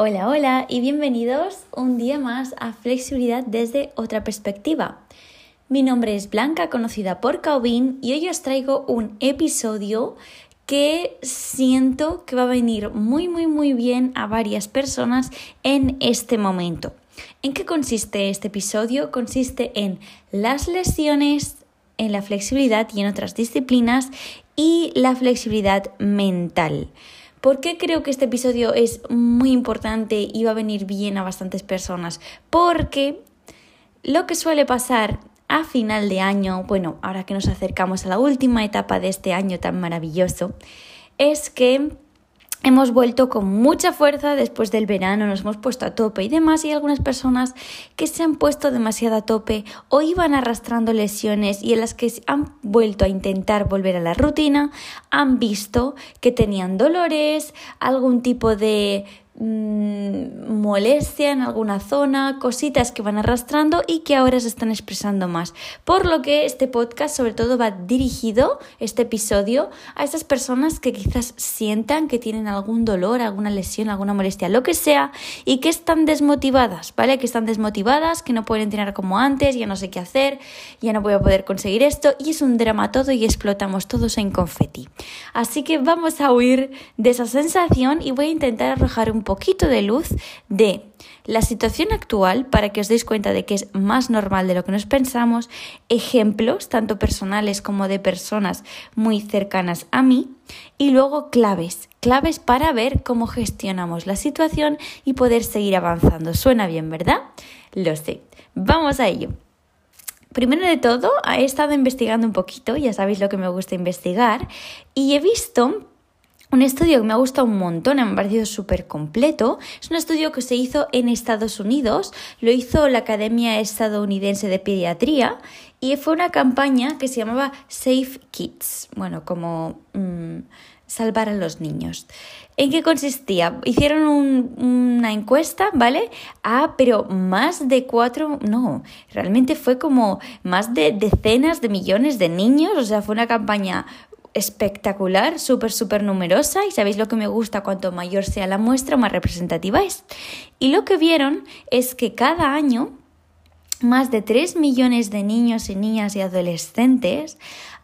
Hola, hola y bienvenidos un día más a Flexibilidad desde otra perspectiva. Mi nombre es Blanca, conocida por Caubin, y hoy os traigo un episodio que siento que va a venir muy, muy, muy bien a varias personas en este momento. ¿En qué consiste este episodio? Consiste en las lesiones, en la flexibilidad y en otras disciplinas y la flexibilidad mental. ¿Por qué creo que este episodio es muy importante y va a venir bien a bastantes personas? Porque lo que suele pasar a final de año, bueno, ahora que nos acercamos a la última etapa de este año tan maravilloso, es que Hemos vuelto con mucha fuerza después del verano, nos hemos puesto a tope y demás, y algunas personas que se han puesto demasiado a tope o iban arrastrando lesiones y en las que han vuelto a intentar volver a la rutina, han visto que tenían dolores, algún tipo de Mm, molestia en alguna zona, cositas que van arrastrando y que ahora se están expresando más. Por lo que este podcast sobre todo va dirigido, este episodio, a esas personas que quizás sientan que tienen algún dolor, alguna lesión, alguna molestia, lo que sea, y que están desmotivadas, ¿vale? Que están desmotivadas, que no pueden entrenar como antes, ya no sé qué hacer, ya no voy a poder conseguir esto, y es un drama todo y explotamos todos en confeti. Así que vamos a huir de esa sensación y voy a intentar arrojar un poquito de luz de la situación actual para que os deis cuenta de que es más normal de lo que nos pensamos, ejemplos tanto personales como de personas muy cercanas a mí y luego claves, claves para ver cómo gestionamos la situación y poder seguir avanzando. Suena bien, ¿verdad? Lo sé. Vamos a ello. Primero de todo, he estado investigando un poquito, ya sabéis lo que me gusta investigar, y he visto un estudio que me ha gustado un montón, me ha parecido súper completo. Es un estudio que se hizo en Estados Unidos, lo hizo la Academia Estadounidense de Pediatría y fue una campaña que se llamaba Safe Kids, bueno, como mm, salvar a los niños. ¿En qué consistía? Hicieron una encuesta, ¿vale? Ah, pero más de cuatro, no, realmente fue como más de decenas de millones de niños, o sea, fue una campaña espectacular, súper, súper numerosa y sabéis lo que me gusta, cuanto mayor sea la muestra, más representativa es. Y lo que vieron es que cada año más de 3 millones de niños y niñas y adolescentes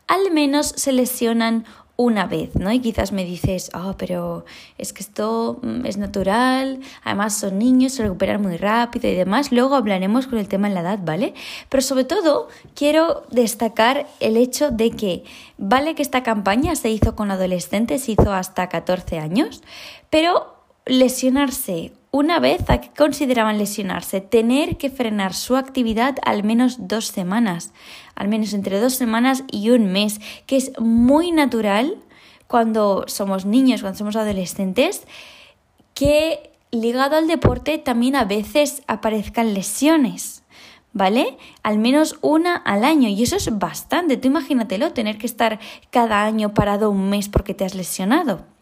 al menos se lesionan una vez, ¿no? Y quizás me dices, oh, pero es que esto mm, es natural, además son niños, se recuperan muy rápido y demás. Luego hablaremos con el tema en la edad, ¿vale? Pero sobre todo quiero destacar el hecho de que, vale que esta campaña se hizo con adolescentes, se hizo hasta 14 años, pero lesionarse una vez, ¿a qué consideraban lesionarse? Tener que frenar su actividad al menos dos semanas, al menos entre dos semanas y un mes, que es muy natural cuando somos niños, cuando somos adolescentes, que ligado al deporte también a veces aparezcan lesiones. ¿Vale? Al menos una al año. Y eso es bastante. Tú imagínatelo, tener que estar cada año parado un mes porque te has lesionado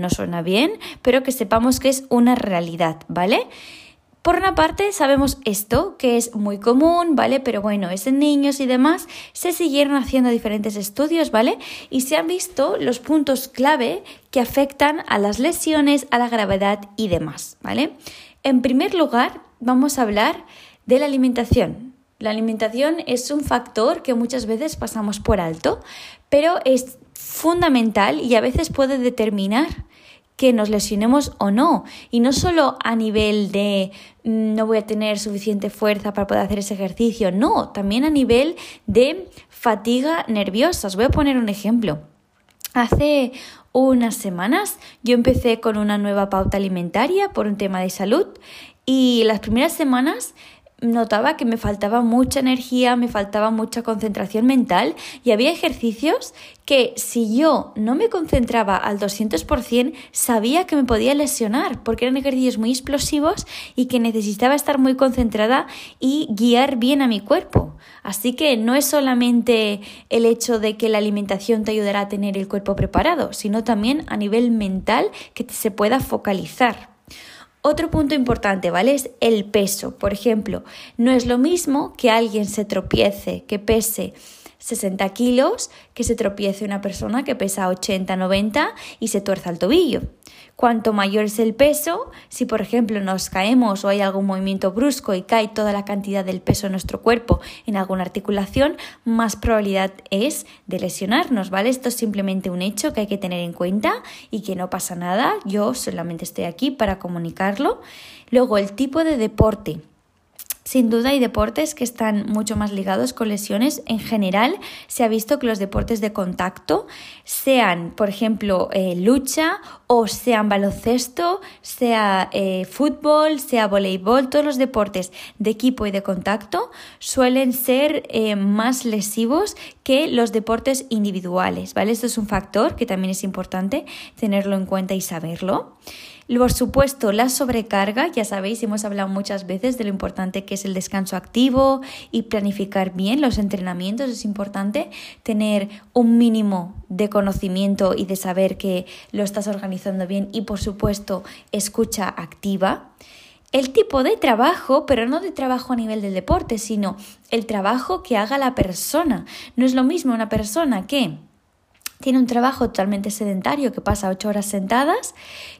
no suena bien, pero que sepamos que es una realidad, ¿vale? Por una parte, sabemos esto, que es muy común, ¿vale? Pero bueno, es en niños y demás. Se siguieron haciendo diferentes estudios, ¿vale? Y se han visto los puntos clave que afectan a las lesiones, a la gravedad y demás, ¿vale? En primer lugar, vamos a hablar de la alimentación. La alimentación es un factor que muchas veces pasamos por alto, pero es fundamental y a veces puede determinar que nos lesionemos o no. Y no solo a nivel de mm, no voy a tener suficiente fuerza para poder hacer ese ejercicio, no, también a nivel de fatiga nerviosa. Os voy a poner un ejemplo. Hace unas semanas yo empecé con una nueva pauta alimentaria por un tema de salud y las primeras semanas notaba que me faltaba mucha energía, me faltaba mucha concentración mental y había ejercicios que si yo no me concentraba al 200% sabía que me podía lesionar porque eran ejercicios muy explosivos y que necesitaba estar muy concentrada y guiar bien a mi cuerpo. Así que no es solamente el hecho de que la alimentación te ayudará a tener el cuerpo preparado, sino también a nivel mental que se pueda focalizar. Otro punto importante, ¿vale? Es el peso. Por ejemplo, no es lo mismo que alguien se tropiece, que pese 60 kilos que se tropiece una persona que pesa 80, 90 y se tuerza el tobillo. Cuanto mayor es el peso, si por ejemplo nos caemos o hay algún movimiento brusco y cae toda la cantidad del peso de nuestro cuerpo en alguna articulación, más probabilidad es de lesionarnos, ¿vale? Esto es simplemente un hecho que hay que tener en cuenta y que no pasa nada, yo solamente estoy aquí para comunicarlo. Luego, el tipo de deporte. Sin duda hay deportes que están mucho más ligados con lesiones. En general se ha visto que los deportes de contacto, sean por ejemplo eh, lucha o sean baloncesto, sea eh, fútbol, sea voleibol, todos los deportes de equipo y de contacto suelen ser eh, más lesivos que los deportes individuales. ¿vale? Esto es un factor que también es importante tenerlo en cuenta y saberlo. Por supuesto, la sobrecarga, ya sabéis, hemos hablado muchas veces de lo importante que es el descanso activo y planificar bien los entrenamientos. Es importante tener un mínimo de conocimiento y de saber que lo estás organizando bien y, por supuesto, escucha activa. El tipo de trabajo, pero no de trabajo a nivel del deporte, sino el trabajo que haga la persona. No es lo mismo una persona que tiene un trabajo totalmente sedentario que pasa ocho horas sentadas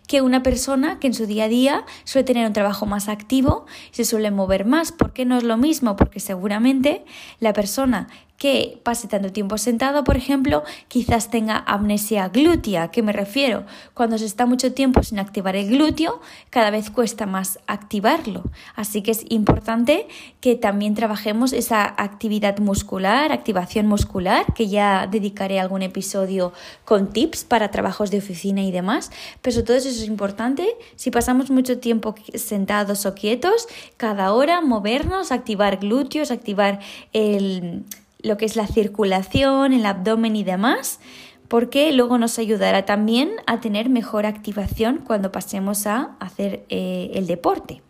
que una persona que en su día a día suele tener un trabajo más activo se suele mover más. ¿Por qué no es lo mismo? Porque seguramente la persona que pase tanto tiempo sentado, por ejemplo, quizás tenga amnesia glútea. ¿Qué me refiero? Cuando se está mucho tiempo sin activar el glúteo, cada vez cuesta más activarlo. Así que es importante que también trabajemos esa actividad muscular, activación muscular, que ya dedicaré algún episodio con tips para trabajos de oficina y demás. Pero todo eso es importante. Si pasamos mucho tiempo sentados o quietos, cada hora movernos, activar glúteos, activar el lo que es la circulación, el abdomen y demás, porque luego nos ayudará también a tener mejor activación cuando pasemos a hacer eh, el deporte.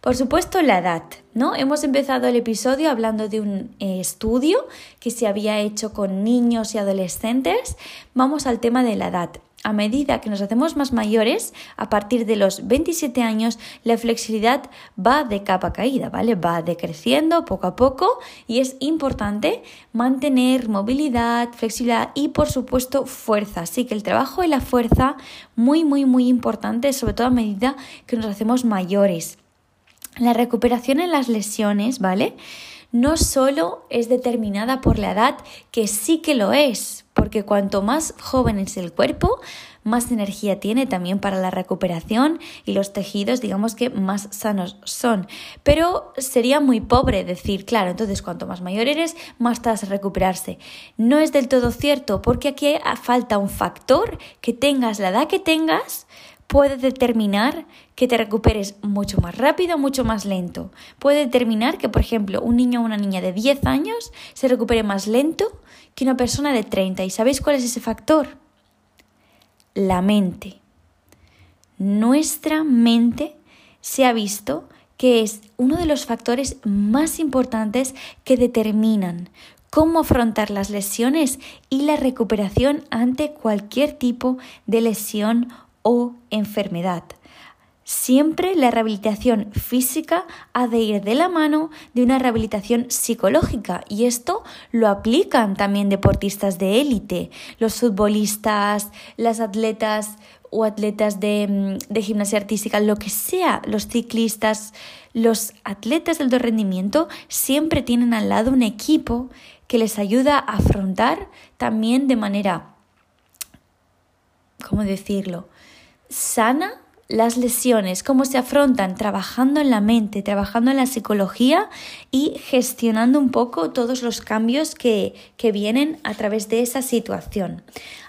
Por supuesto, la edad, ¿no? Hemos empezado el episodio hablando de un eh, estudio que se había hecho con niños y adolescentes. Vamos al tema de la edad a medida que nos hacemos más mayores, a partir de los 27 años, la flexibilidad va de capa caída, ¿vale? Va decreciendo poco a poco y es importante mantener movilidad, flexibilidad y, por supuesto, fuerza. Así que el trabajo de la fuerza, muy, muy, muy importante, sobre todo a medida que nos hacemos mayores. La recuperación en las lesiones, ¿vale? No solo es determinada por la edad, que sí que lo es, porque cuanto más joven es el cuerpo, más energía tiene también para la recuperación y los tejidos, digamos que más sanos son. Pero sería muy pobre decir, claro, entonces cuanto más mayor eres, más te a recuperarse. No es del todo cierto, porque aquí falta un factor que tengas la edad que tengas, puede determinar que te recuperes mucho más rápido mucho más lento. Puede determinar que, por ejemplo, un niño o una niña de 10 años se recupere más lento que una persona de 30. ¿Y sabéis cuál es ese factor? La mente. Nuestra mente se ha visto que es uno de los factores más importantes que determinan cómo afrontar las lesiones y la recuperación ante cualquier tipo de lesión o enfermedad. Siempre la rehabilitación física ha de ir de la mano de una rehabilitación psicológica y esto lo aplican también deportistas de élite, los futbolistas, las atletas o atletas de, mm, de, gimnasia artística, lo que sea, los ciclistas, los atletas de alto rendimiento siempre tienen al lado un equipo que les ayuda a afrontar también de manera, ¿cómo decirlo?, sana las lesiones, cómo se afrontan trabajando en la mente, trabajando en la psicología y gestionando un poco todos los cambios que, que vienen a través de esa situación.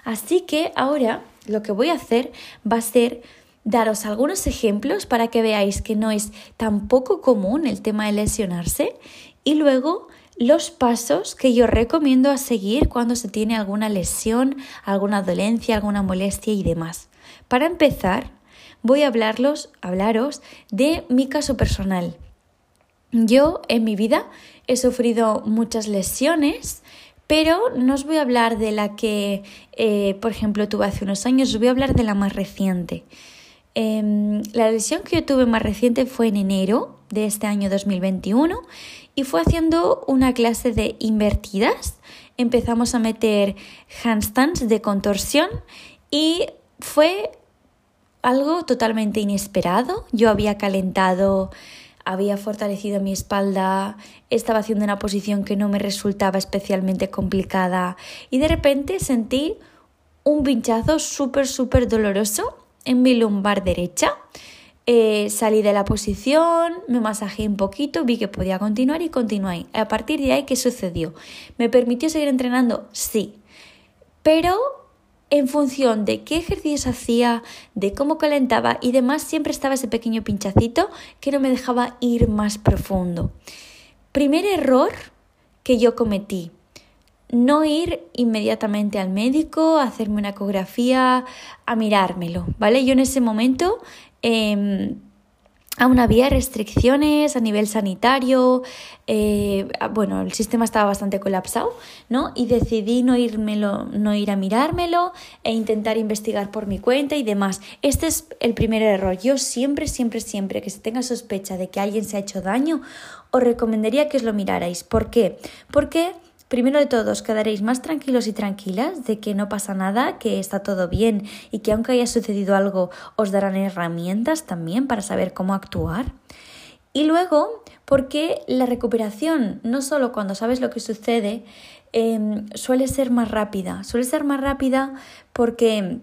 Así que ahora lo que voy a hacer va a ser daros algunos ejemplos para que veáis que no es tan poco común el tema de lesionarse y luego los pasos que yo recomiendo a seguir cuando se tiene alguna lesión, alguna dolencia, alguna molestia y demás. Para empezar, voy a hablarlos, hablaros de mi caso personal. Yo en mi vida he sufrido muchas lesiones, pero no os voy a hablar de la que, eh, por ejemplo, tuve hace unos años, os voy a hablar de la más reciente. Em, la lesión que yo tuve más reciente fue en enero de este año 2021 y fue haciendo una clase de invertidas empezamos a meter handstands de contorsión y fue algo totalmente inesperado. Yo había calentado, había fortalecido mi espalda, estaba haciendo una posición que no me resultaba especialmente complicada y de repente sentí un pinchazo súper, súper doloroso en mi lumbar derecha. Eh, salí de la posición, me masajé un poquito, vi que podía continuar y continué. A partir de ahí, ¿qué sucedió? ¿Me permitió seguir entrenando? Sí. Pero en función de qué ejercicios hacía, de cómo calentaba y demás, siempre estaba ese pequeño pinchacito que no me dejaba ir más profundo. Primer error que yo cometí, no ir inmediatamente al médico, a hacerme una ecografía, a mirármelo, ¿vale? Yo en ese momento em, aún había restricciones a nivel sanitario, eh, bueno, el sistema estaba bastante colapsado, ¿no? Y decidí no, irmelo, no ir a mirármelo e intentar investigar por mi cuenta y demás. Este es el primer error. Yo siempre, siempre, siempre que se tenga sospecha de que alguien se ha hecho daño, os recomendaría que os lo mirarais. ¿Por qué? Porque Primero de todo, os quedaréis más tranquilos y tranquilas de que no pasa nada, que está todo bien y que aunque haya sucedido algo, os darán herramientas también para saber cómo actuar. Y luego, porque la recuperación, no solo cuando sabes lo que sucede, em, suele ser más rápida. Suele ser más rápida porque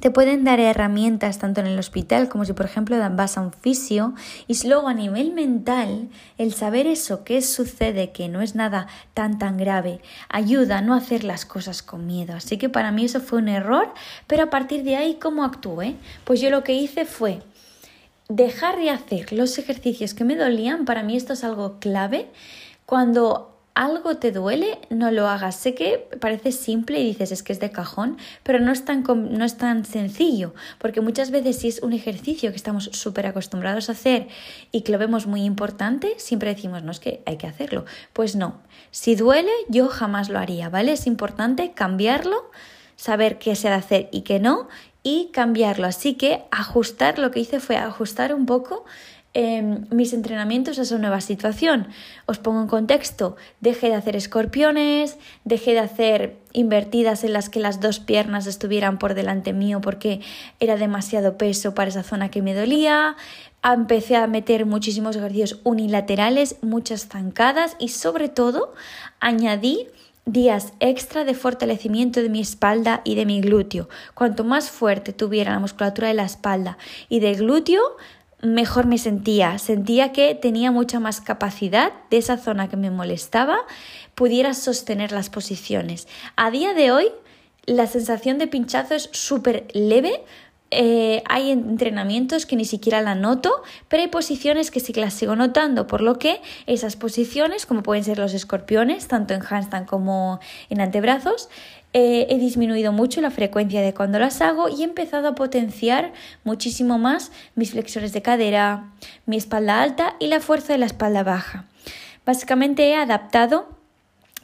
te pueden dar herramientas tanto en el hospital como si por ejemplo vas a un fisio. Y luego a nivel mental el saber eso que sucede que no es nada tan tan grave ayuda a no hacer las cosas con miedo. Así que para mí eso fue un error pero a partir de ahí cómo actué pues yo lo que hice fue dejar de hacer los ejercicios que me dolían. Para mí esto es algo clave. Cuando algo te duele, no lo hagas. Sé que parece simple y dices es que es de cajón, pero no es tan, no es tan sencillo, porque muchas veces si es un ejercicio que estamos súper acostumbrados a hacer y que lo vemos muy importante, siempre decimos, no es que hay que hacerlo. Pues no, si duele, yo jamás lo haría, ¿vale? Es importante cambiarlo, saber qué se ha de hacer y qué no, y cambiarlo. Así que ajustar, lo que hice fue ajustar un poco Em, mis entrenamientos a esa nueva situación. Os pongo en contexto, dejé de hacer escorpiones, dejé de hacer invertidas en las que las dos piernas estuvieran por delante mío porque era demasiado peso para esa zona que me dolía. Empecé a meter muchísimos ejercicios unilaterales, muchas zancadas y sobre todo añadí días extra de fortalecimiento de mi espalda y de mi glúteo. Cuanto más fuerte tuviera la musculatura de la espalda y del glúteo, mejor me sentía. Sentía que tenía mucha más capacidad de esa zona que me molestaba, pudiera sostener las posiciones. A día de hoy, la sensación de pinchazo es súper leve. Eh, hay entrenamientos que ni siquiera la noto, pero hay posiciones que sí que las sigo notando, por lo que esas posiciones, como pueden ser los escorpiones, tanto en handstand como en antebrazos, eh, he disminuido mucho la frecuencia de cuando las hago y he empezado a potenciar muchísimo más mis flexores de cadera, mi espalda alta y la fuerza de la espalda baja. Básicamente he adaptado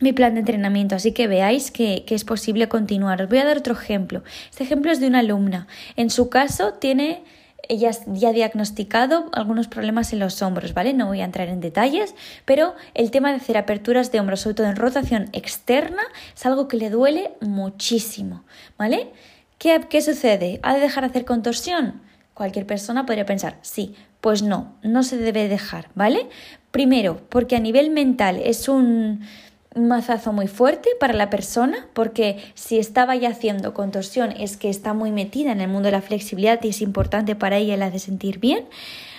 mi plan de entrenamiento, así que veáis que, que, es posible continuar. Os voy a dar otro ejemplo. Este ejemplo es de una alumna. En su caso tiene ella ya ha diagnosticado algunos problemas en los hombros, ¿vale? No voy a entrar en detalles, pero el tema de hacer aperturas de hombros, sobre todo en rotación externa, es algo que le duele muchísimo, ¿vale? ¿Qué, qué sucede? ¿Ha de dejar de hacer contorsión? Cualquier persona podría pensar, sí, pues no, no se debe dejar, ¿vale? Primero, porque a nivel mental es un un mazazo muy fuerte para la persona porque si estaba ya haciendo contorsión es que está muy metida en el mundo de la flexibilidad y es importante para ella la de sentir bien.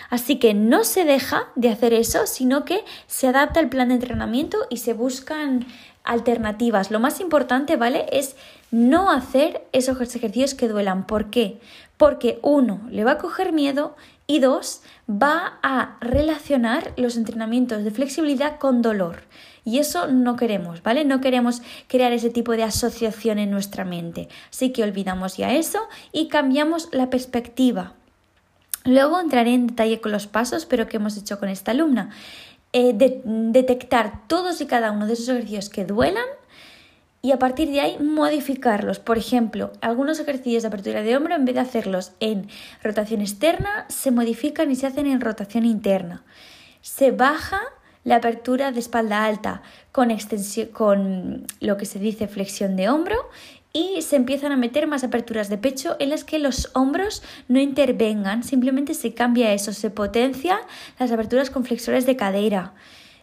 Así que no se deja de hacer eso, sino que se adapta el plan de entrenamiento y se buscan alternativas. Lo más importante, ¿vale? Es no hacer esos ejercicios que duelan. ¿Por qué? Porque uno, le va a coger miedo y dos, va a relacionar los entrenamientos de flexibilidad con dolor. Y eso no queremos, ¿vale? No queremos crear ese tipo de asociación en nuestra mente. Así que olvidamos ya eso y cambiamos la perspectiva. Luego entraré en detalle con los pasos, pero que hemos hecho con esta alumna. Eh, detectar todos y cada uno de esos ejercicios que duelan y a partir de ahí modificarlos. Por ejemplo, algunos ejercicios de apertura de hombro, en vez de hacerlos en rotación externa, se modifican y se hacen en rotación interna. Se baja la apertura de espalda alta con, con lo que se dice flexión de hombro y se empiezan a meter más aperturas de pecho en las que los hombros no intervengan, simplemente se cambia eso, se potencia las aperturas con flexores de cadera,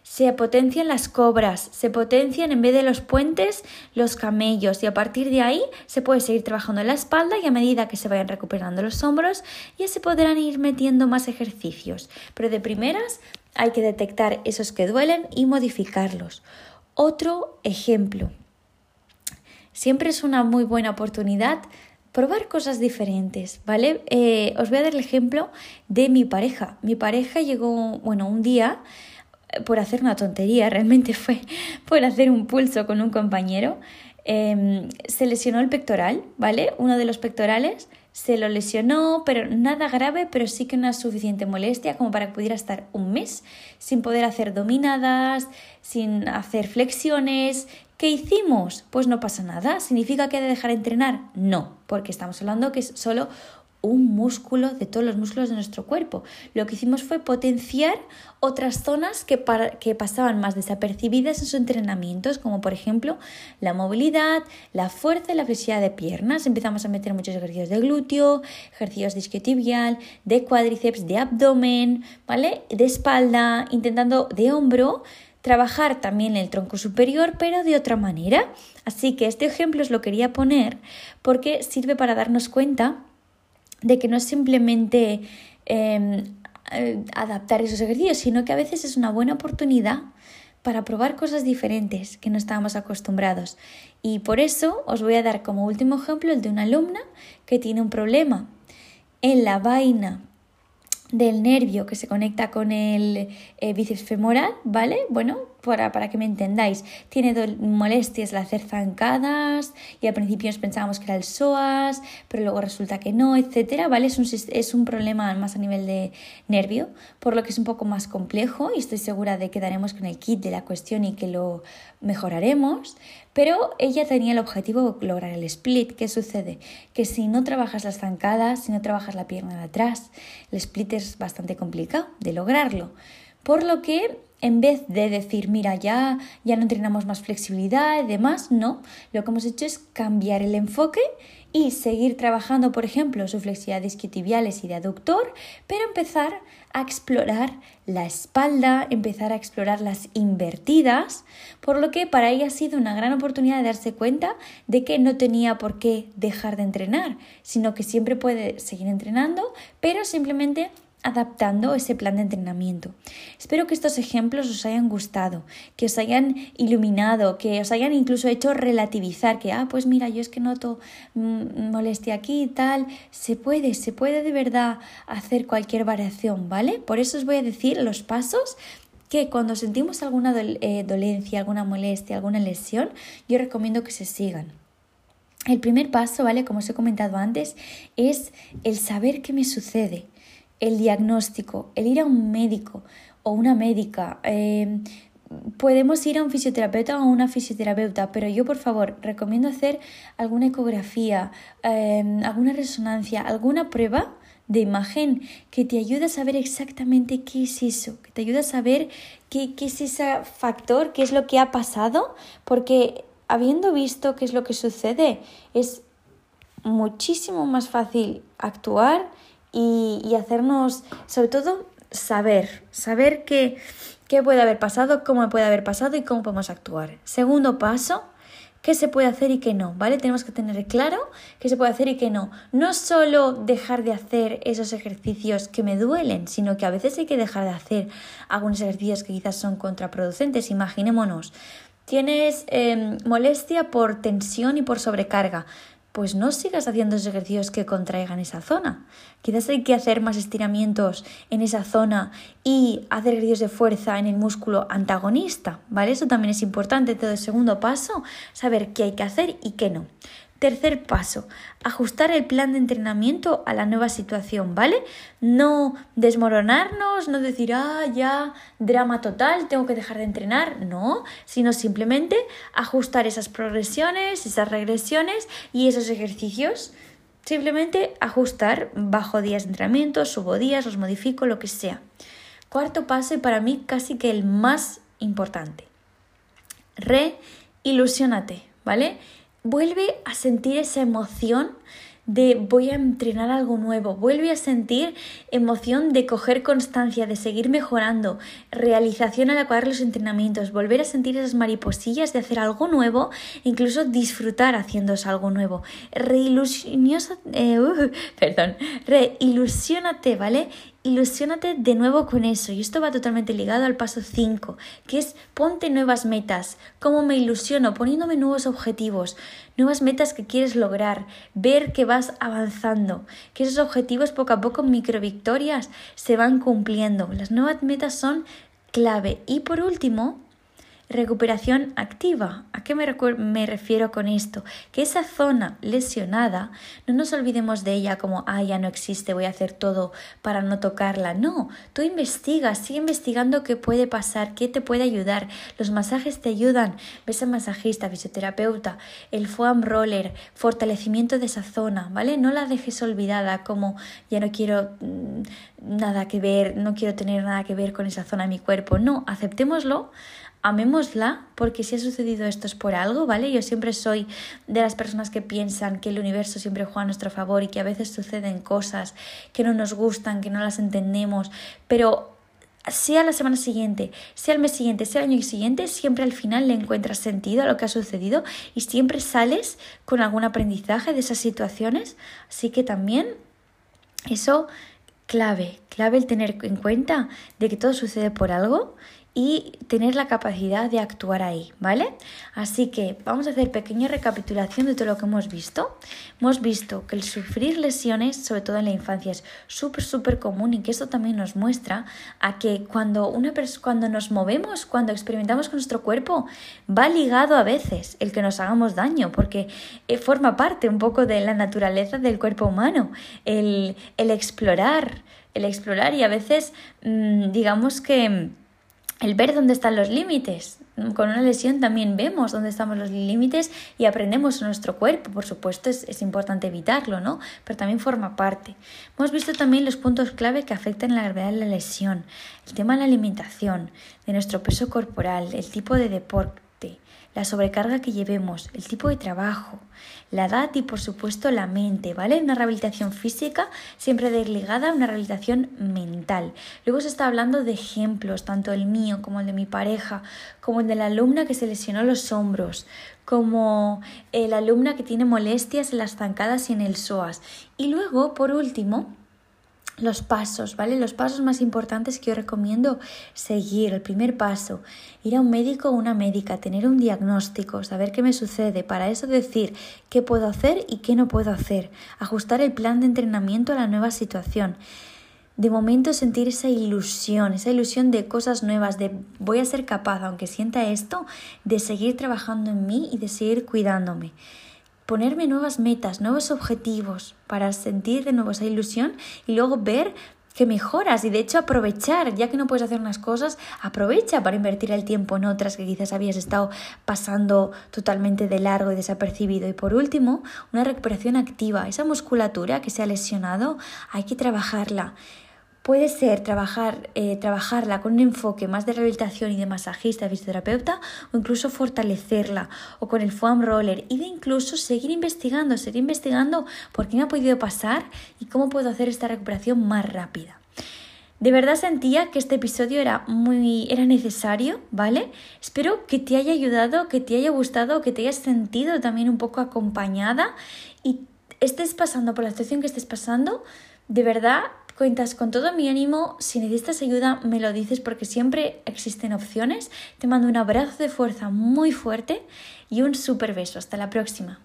se potencian las cobras, se potencian en vez de los puentes los camellos y a partir de ahí se puede seguir trabajando en la espalda y a medida que se vayan recuperando los hombros ya se podrán ir metiendo más ejercicios, pero de primeras hay que detectar esos que duelen y modificarlos. Otro ejemplo, siempre es una muy buena oportunidad probar cosas diferentes, ¿vale? Eh, os voy a dar el ejemplo de mi pareja. Mi pareja llegó, bueno, un día por hacer una tontería, realmente fue por hacer un pulso con un compañero, em, se lesionó el pectoral, ¿vale? Uno de los pectorales se lo lesionó, pero nada grave, pero sí que una suficiente molestia como para que pudiera estar un mes sin poder hacer dominadas, sin hacer flexiones, ¿Qué hicimos? Pues no pasa nada. ¿Significa que ha de dejar de entrenar? No, porque estamos hablando que es solo un músculo de todos los músculos de nuestro cuerpo. Lo que hicimos fue potenciar otras zonas que, que, pasaban más desapercibidas en sus entrenamientos, como por ejemplo la movilidad, la fuerza y la flexibilidad de piernas. Empezamos a meter muchos ejercicios de glúteo, ejercicios de isquiotibial, de cuádriceps, de abdomen, ¿vale? De espalda, intentando de hombro trabajar también el tronco superior, pero de otra manera. Así que este ejemplo os lo quería poner porque sirve para darnos cuenta de que no es simplemente em, eh, adaptar esos ejercicios, sino que a veces es una buena oportunidad para probar cosas diferentes que no estábamos acostumbrados. Y por eso os voy a dar como último ejemplo el de una alumna que tiene un problema en la vaina del nervio que se conecta con el eh, bíceps femoral, ¿vale? Bueno, para, para, que me entendáis, tiene molestias al hacer zancadas y al principio nos pensábamos que era el psoas, pero luego resulta que no, etcétera, ¿vale? Es un, es un problema más a nivel de nervio, por lo que es un poco más complejo y estoy segura de que daremos con el kit de la cuestión y que lo mejoraremos, pero ella tenía el objetivo de lograr el split. ¿Qué sucede? Que si no trabajas las zancadas, si no trabajas la pierna de atrás, el split es bastante complicado de lograrlo. Por lo que en vez de decir, mira, ya, ya no entrenamos más flexibilidad y demás, no, lo que hemos hecho es cambiar el enfoque y seguir trabajando, por ejemplo, su flexibilidad de isquiotibiales y de aductor, pero empezar a explorar la espalda, empezar a explorar las invertidas, por lo que para ella ha sido una gran oportunidad de darse cuenta de que no tenía por qué dejar de entrenar, sino que siempre puede seguir entrenando, pero simplemente adaptando ese plan de entrenamiento. Espero que estos ejemplos os hayan gustado, que os hayan iluminado, que os hayan incluso hecho relativizar, que, ah, pues mira, yo es que noto mm, molestia aquí y tal. Se puede, se puede de verdad hacer cualquier variación, ¿vale? Por eso os voy a decir los pasos que cuando sentimos alguna eh, dolencia, alguna molestia, alguna lesión, yo recomiendo que se sigan. El primer paso, ¿vale? Como os he comentado antes, es el saber qué me sucede el diagnóstico, el ir a un médico o una médica. Eh, podemos ir a un fisioterapeuta o a una fisioterapeuta, pero yo por favor recomiendo hacer alguna ecografía, eh, alguna resonancia, alguna prueba de imagen que te ayude a saber exactamente qué es eso, que te ayude a saber qué, qué es ese factor, qué es lo que ha pasado, porque habiendo visto qué es lo que sucede, es muchísimo más fácil actuar y, hacernos, sobre todo, saber, saber qué, qué puede haber pasado, cómo puede haber pasado y cómo podemos actuar. Segundo paso, qué se puede hacer y qué no, ¿vale? Tenemos que tener claro qué se puede hacer y qué no. No solo dejar de hacer esos ejercicios que me duelen, sino que a veces hay que dejar de hacer algunos ejercicios que quizás son contraproducentes. Imaginémonos, tienes em, molestia por tensión y por sobrecarga pues no sigas haciendo esos ejercicios que contraigan esa zona. Quizás hay que hacer más estiramientos en esa zona y hacer ejercicios de fuerza en el músculo antagonista, ¿vale? Eso también es importante. Todo el segundo paso, saber qué hay que hacer y qué no. Tercer paso, ajustar el plan de entrenamiento a la nueva situación, ¿vale? No desmoronarnos, no decir, ah, ya, drama total, tengo que dejar de entrenar, no, sino simplemente ajustar esas progresiones, esas regresiones y esos ejercicios. Simplemente ajustar, bajo días de entrenamiento, subo días, los modifico, lo que sea. Cuarto paso y para mí casi que el más importante. Reilusiónate, ¿vale? Vuelve a sentir esa emoción de voy a entrenar algo nuevo, vuelve a sentir emoción de coger constancia, de seguir mejorando, realización al acabar los entrenamientos, volver a sentir esas mariposillas de hacer algo nuevo, incluso disfrutar haciendo algo nuevo. Reilusioniosa, eh, uh, perdón, reilusionate, ¿vale? Ilusiónate de nuevo con eso. Y esto va totalmente ligado al paso 5, que es ponte nuevas metas. ¿Cómo me ilusiono? Poniéndome nuevos objetivos, nuevas metas que quieres lograr, ver que vas avanzando, que esos objetivos poco a poco, micro victorias, se van cumpliendo. Las nuevas metas son clave. Y por último, recuperación activa. ¿A qué me, me, refiero con esto? Que esa zona lesionada, no nos olvidemos de ella como, ah, ya no existe, voy a hacer todo para no tocarla. No, tú investigas, sigue investigando qué puede pasar, qué te puede ayudar. Los masajes te ayudan. Ves a masajista, fisioterapeuta, el foam roller, fortalecimiento de esa zona, ¿vale? No la dejes olvidada como, ya no quiero mm, nada que ver, no quiero tener nada que ver con esa zona de mi cuerpo. No, aceptémoslo amémosla, porque si ha sucedido esto es por algo, ¿vale? Yo siempre soy de las personas que piensan que el universo siempre juega a nuestro favor y que a veces suceden cosas que no nos gustan, que no las entendemos, pero sea la semana siguiente, sea el mes siguiente, sea el año siguiente, siempre al final le encuentras sentido a lo que ha sucedido y siempre sales con algún aprendizaje de esas situaciones. Así que también eso clave, clave el tener en cuenta de que todo sucede por algo y tener la capacidad de actuar ahí, ¿vale? Así que vamos a hacer pequeña recapitulación de todo lo que hemos visto. Hemos visto que el sufrir lesiones, sobre todo en la infancia, es súper, súper común y que esto también nos muestra a que cuando, una cuando nos movemos, cuando experimentamos con nuestro cuerpo, va ligado a veces el que nos hagamos daño, porque eh, forma parte un poco de la naturaleza del cuerpo humano, el, el explorar, el explorar y a veces, mm, digamos que el ver dónde están los límites. Con una lesión también vemos dónde están los límites y aprendemos nuestro cuerpo. Por supuesto, es, importante evitarlo, ¿no? Pero también forma parte. Hemos visto también los puntos clave que afectan la gravedad de la lesión. El tema de la alimentación, de nuestro peso corporal, el tipo de deporte la sobrecarga que llevemos, el tipo de trabajo, la edad y por supuesto la mente, ¿vale? Una rehabilitación física siempre desligada a una rehabilitación mental. Luego se está hablando de ejemplos, tanto el mío como el de mi pareja, como el de la alumna que se lesionó los hombros, como la alumna que tiene molestias en las zancadas y en el psoas. Y luego, por último, los pasos, ¿vale? Los pasos más importantes que yo recomiendo seguir. El primer paso, ir a un médico o una médica, tener un diagnóstico, saber qué me sucede, para eso decir qué puedo hacer y qué no puedo hacer, ajustar el plan de entrenamiento a la nueva situación. De momento sentir esa ilusión, esa ilusión de cosas nuevas, de voy a ser capaz, aunque sienta esto, de seguir trabajando en mí y de seguir cuidándome ponerme nuevas metas, nuevos objetivos para sentir de nuevo esa ilusión y luego ver que mejoras y de hecho aprovechar, ya que no puedes hacer unas cosas, aprovecha para invertir el tiempo en otras que quizás habías estado pasando totalmente de largo y desapercibido. Y por último, una recuperación activa. Esa musculatura que se ha lesionado hay que trabajarla Puede ser trabajar, eh, trabajarla con un enfoque más de rehabilitación y de masajista, fisioterapeuta, o incluso fortalecerla, o con el foam roller, y de incluso seguir investigando, seguir investigando por qué me ha podido pasar y cómo puedo hacer esta recuperación más rápida. De verdad sentía que este episodio era muy era necesario, ¿vale? Espero que te haya ayudado, que te haya gustado, que te hayas sentido también un poco acompañada y estés pasando por la situación que estés pasando, de verdad Cuentas con todo mi ánimo, si necesitas ayuda me lo dices porque siempre existen opciones. Te mando un abrazo de fuerza muy fuerte y un super beso. Hasta la próxima.